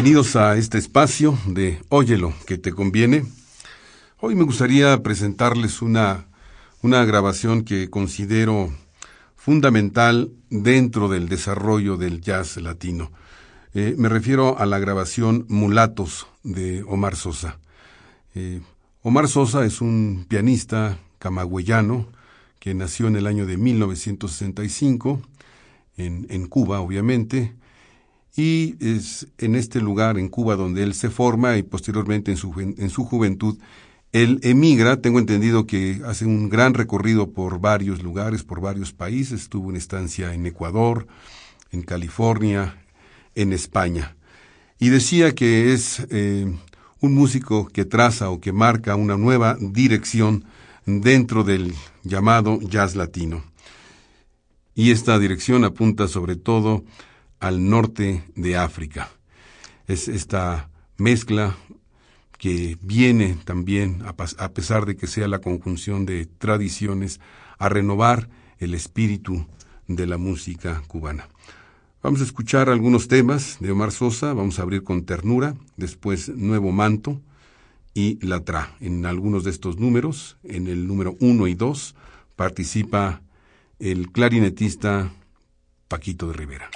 Bienvenidos a este espacio de Óyelo, que te conviene. Hoy me gustaría presentarles una, una grabación que considero fundamental dentro del desarrollo del jazz latino. Eh, me refiero a la grabación Mulatos de Omar Sosa. Eh, Omar Sosa es un pianista camagüeyano que nació en el año de 1965 en, en Cuba, obviamente, y es en este lugar, en Cuba, donde él se forma y posteriormente en su, en su juventud, él emigra, tengo entendido que hace un gran recorrido por varios lugares, por varios países, tuvo una estancia en Ecuador, en California, en España. Y decía que es eh, un músico que traza o que marca una nueva dirección dentro del llamado jazz latino. Y esta dirección apunta sobre todo al norte de África. Es esta mezcla que viene también, a pesar de que sea la conjunción de tradiciones, a renovar el espíritu de la música cubana. Vamos a escuchar algunos temas de Omar Sosa, vamos a abrir con Ternura, después Nuevo Manto y La Tra. En algunos de estos números, en el número 1 y 2, participa el clarinetista Paquito de Rivera.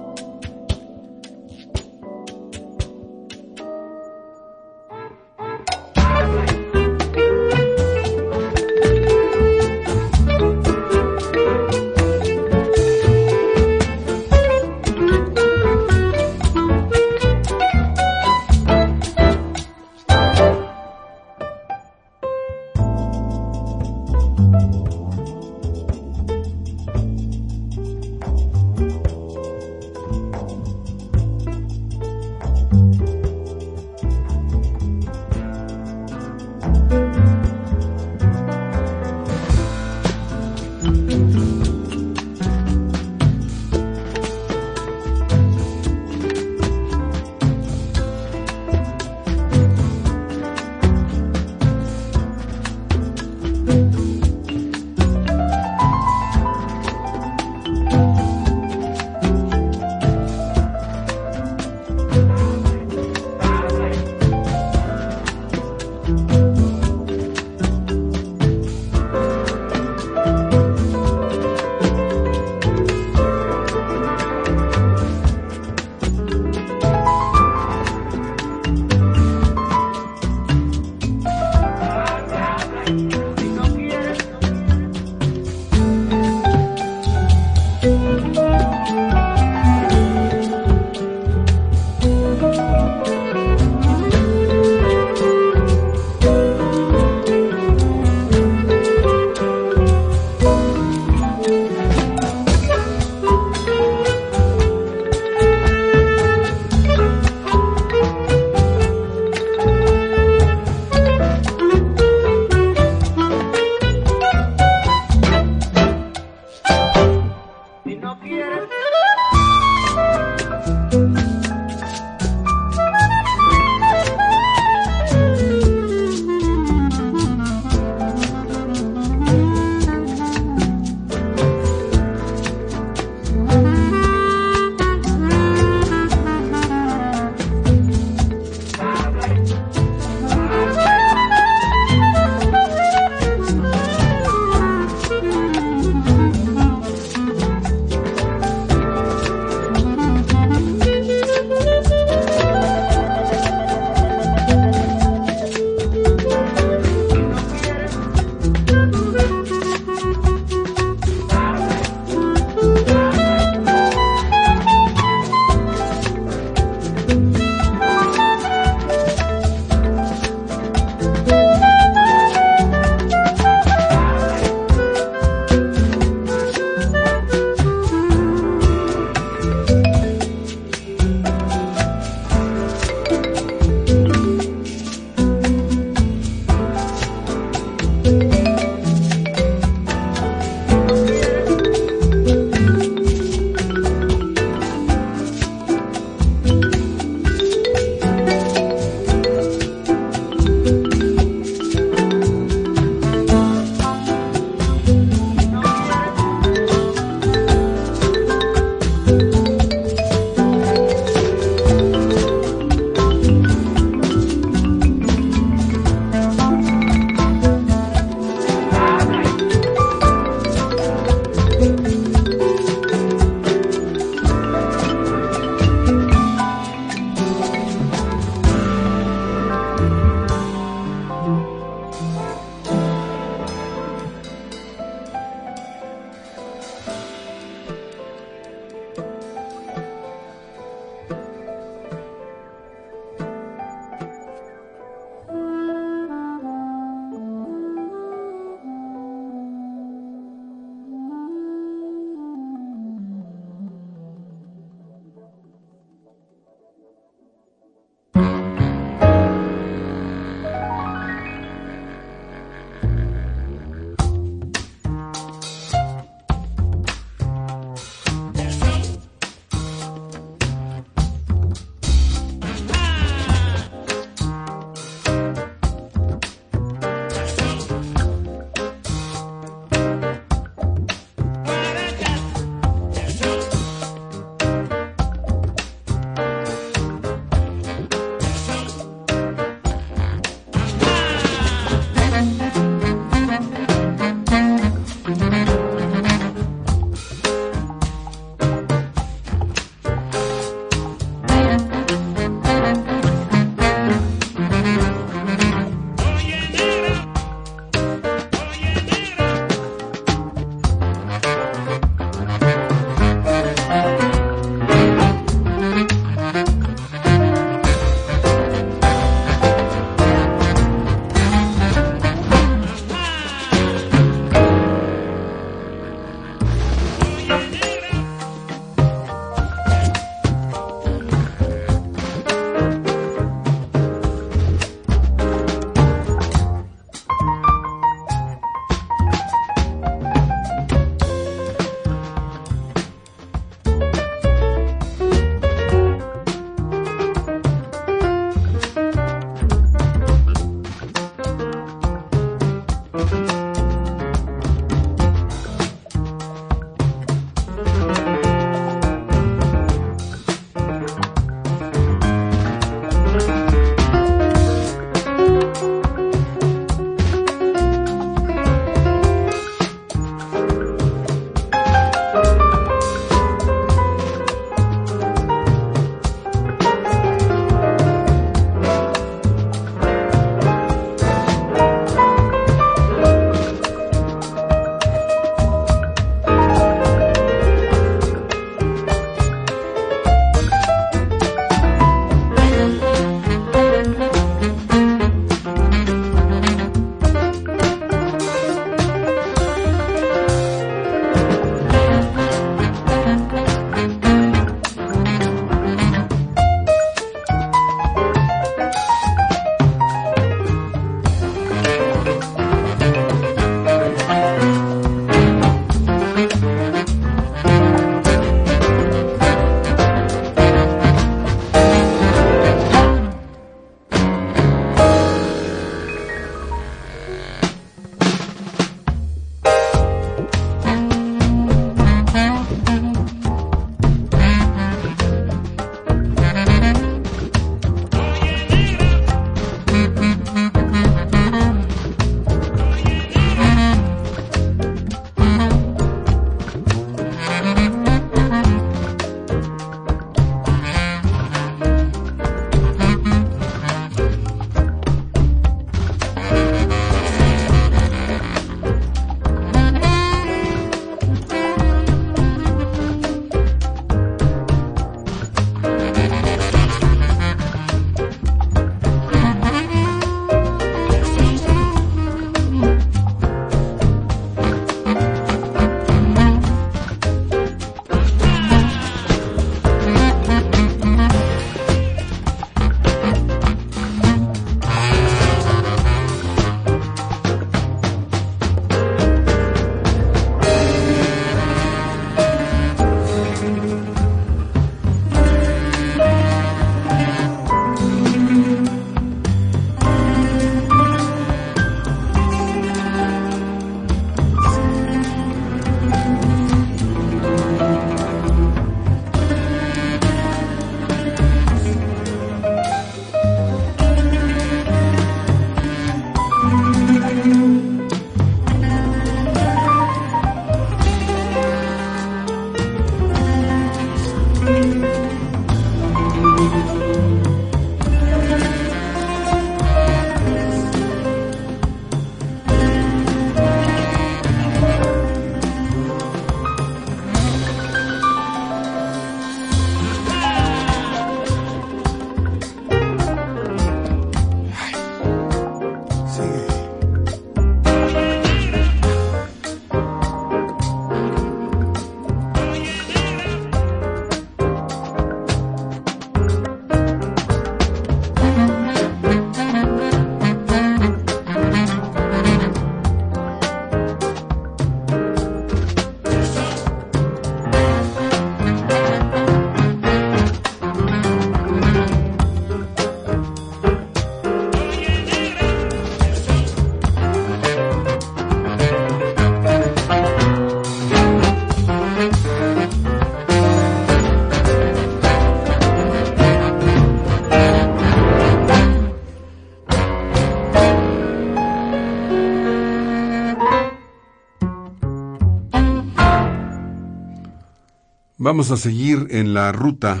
Vamos a seguir en la ruta,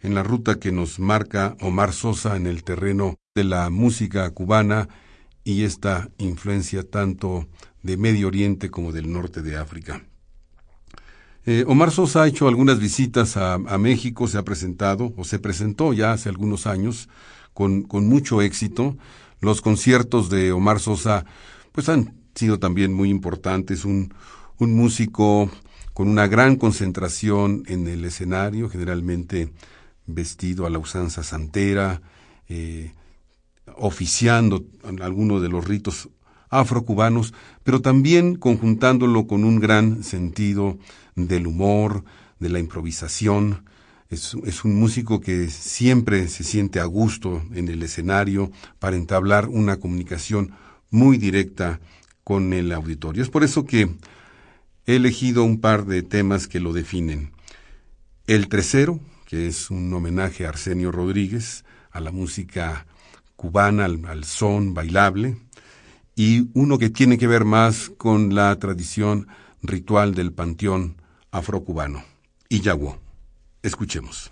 en la ruta que nos marca Omar Sosa en el terreno de la música cubana y esta influencia tanto de Medio Oriente como del norte de África. Eh, Omar Sosa ha hecho algunas visitas a, México, se ha presentado o se presentó ya hace algunos años con, con mucho éxito. Los conciertos de Omar Sosa pues han sido también muy importantes, un, un músico con una gran concentración en el escenario, generalmente vestido a la usanza santera, eh, oficiando alguno de los ritos afrocubanos, pero también conjuntándolo con un gran sentido del humor, de la improvisación. Es, es, un músico que siempre se siente a gusto en el escenario para entablar una comunicación muy directa con el auditorio. Es por eso que he elegido un par de temas que lo definen. El tercero, que es un homenaje a Arsenio Rodríguez, a la música cubana, al, son bailable, y uno que tiene que ver más con la tradición ritual del panteón afrocubano, Iyaguó. Escuchemos.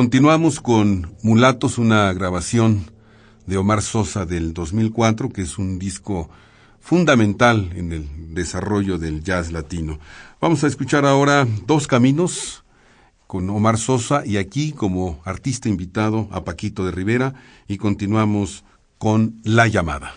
Continuamos con Mulatos, una grabación de Omar Sosa del 2004, que es un disco fundamental en el desarrollo del jazz latino. Vamos a escuchar ahora Dos Caminos con Omar Sosa y aquí como artista invitado a Paquito de Rivera y continuamos con La llamada.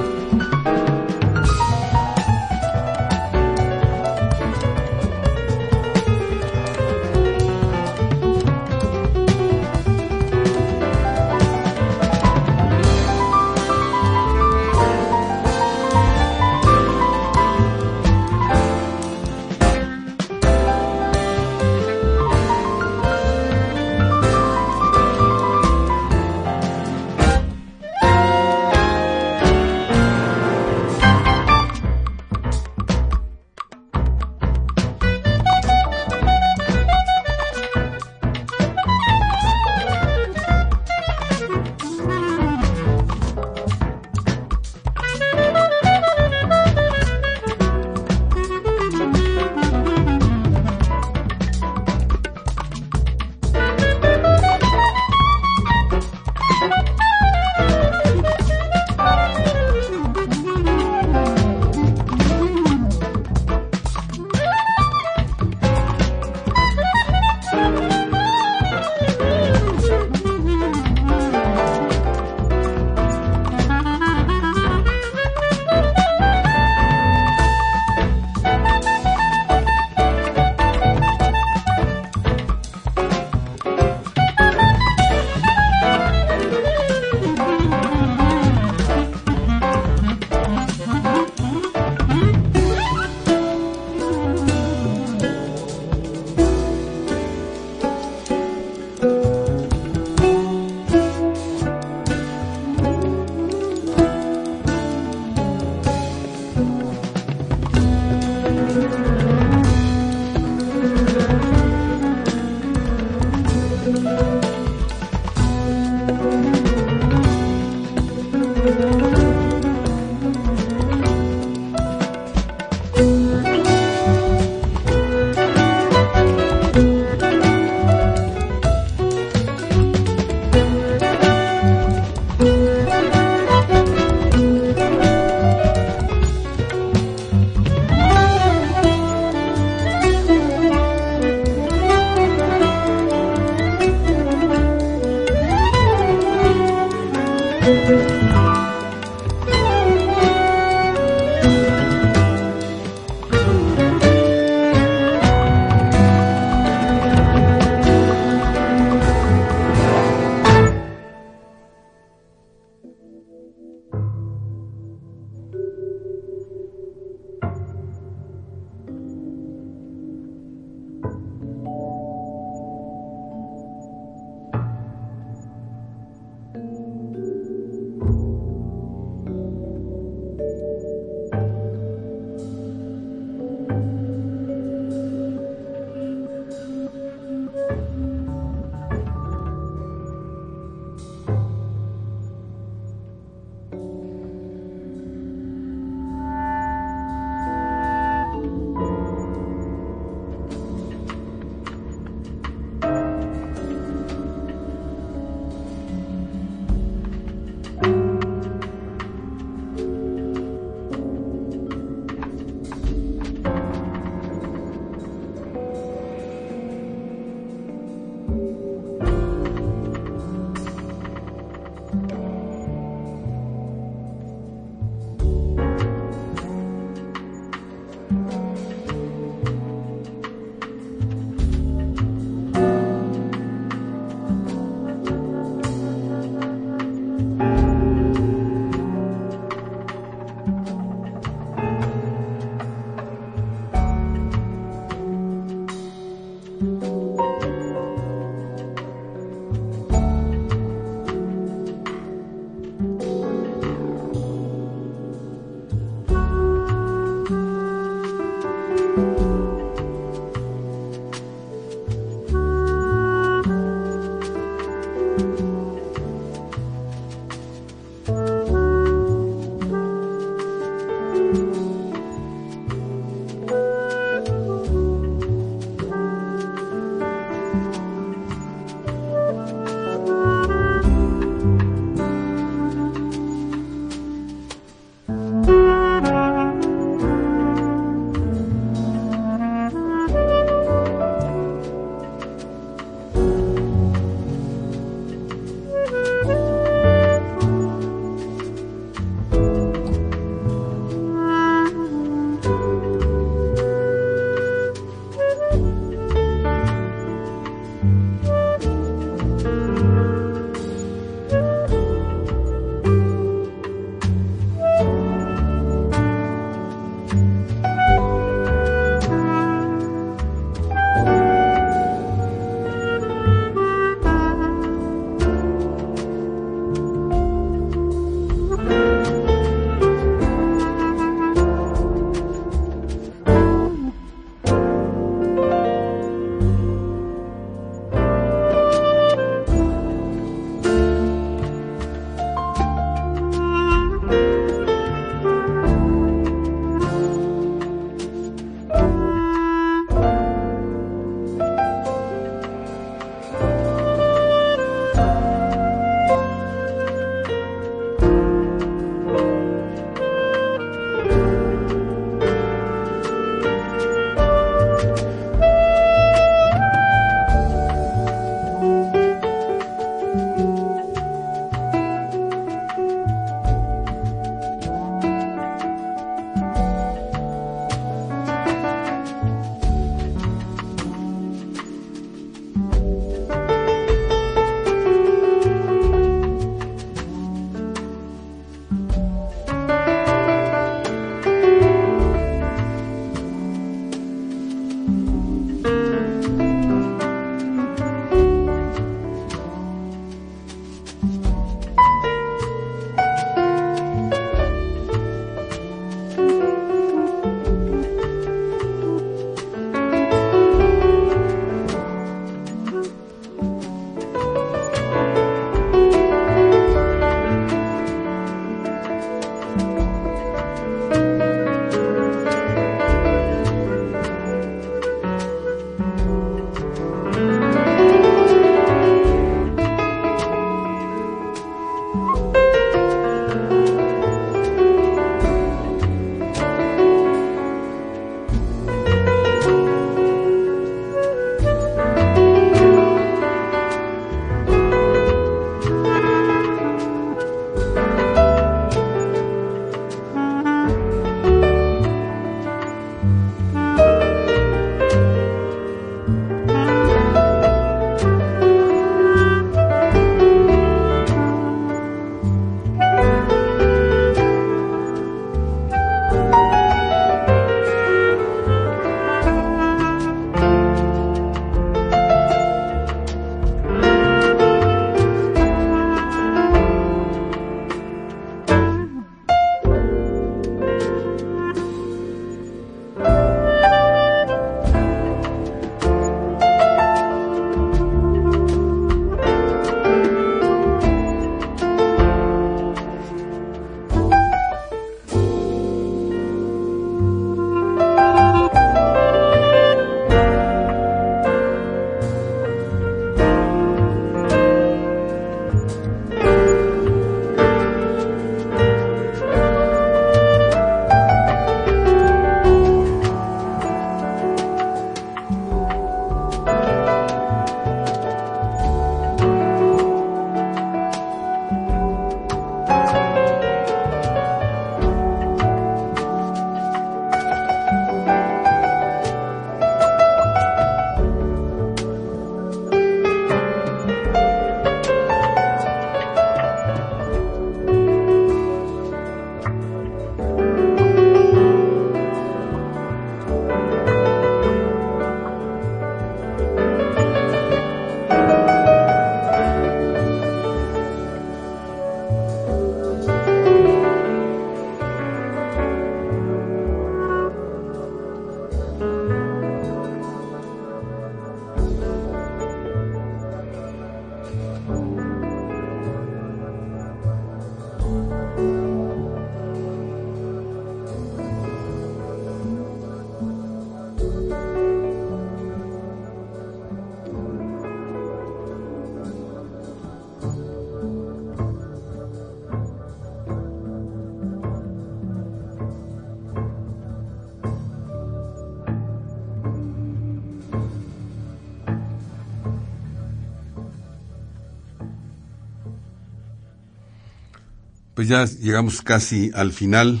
Ya llegamos casi al final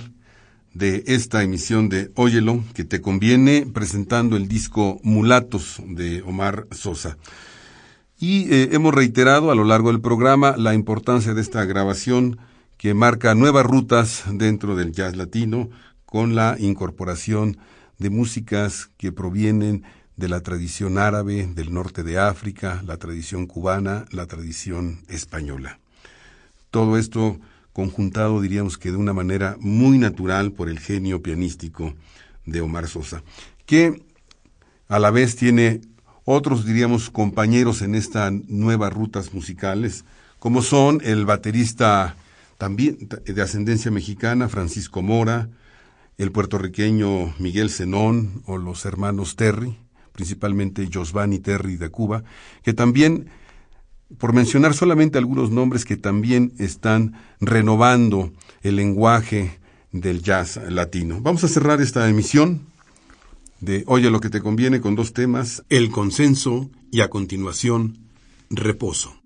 de esta emisión de Óyelo, que te conviene, presentando el disco Mulatos de Omar Sosa. Y eh, hemos reiterado a lo largo del programa la importancia de esta grabación que marca nuevas rutas dentro del jazz latino con la incorporación de músicas que provienen de la tradición árabe del norte de África, la tradición cubana, la tradición española. Todo esto conjuntado, diríamos que de una manera muy natural por el genio pianístico de Omar Sosa, que a la vez tiene otros, diríamos, compañeros en estas nuevas rutas musicales, como son el baterista también de ascendencia mexicana, Francisco Mora, el puertorriqueño Miguel Zenón o los hermanos Terry, principalmente Josvani Terry de Cuba, que también por mencionar solamente algunos nombres que también están renovando el lenguaje del jazz latino. Vamos a cerrar esta emisión de Oye lo que te conviene con dos temas, el consenso y a continuación, reposo.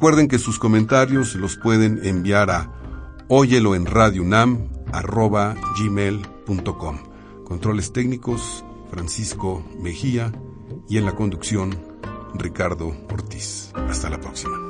Recuerden que sus comentarios los pueden enviar a óyelo en gmail.com. Controles técnicos, Francisco Mejía y en la conducción, Ricardo Ortiz. Hasta la próxima.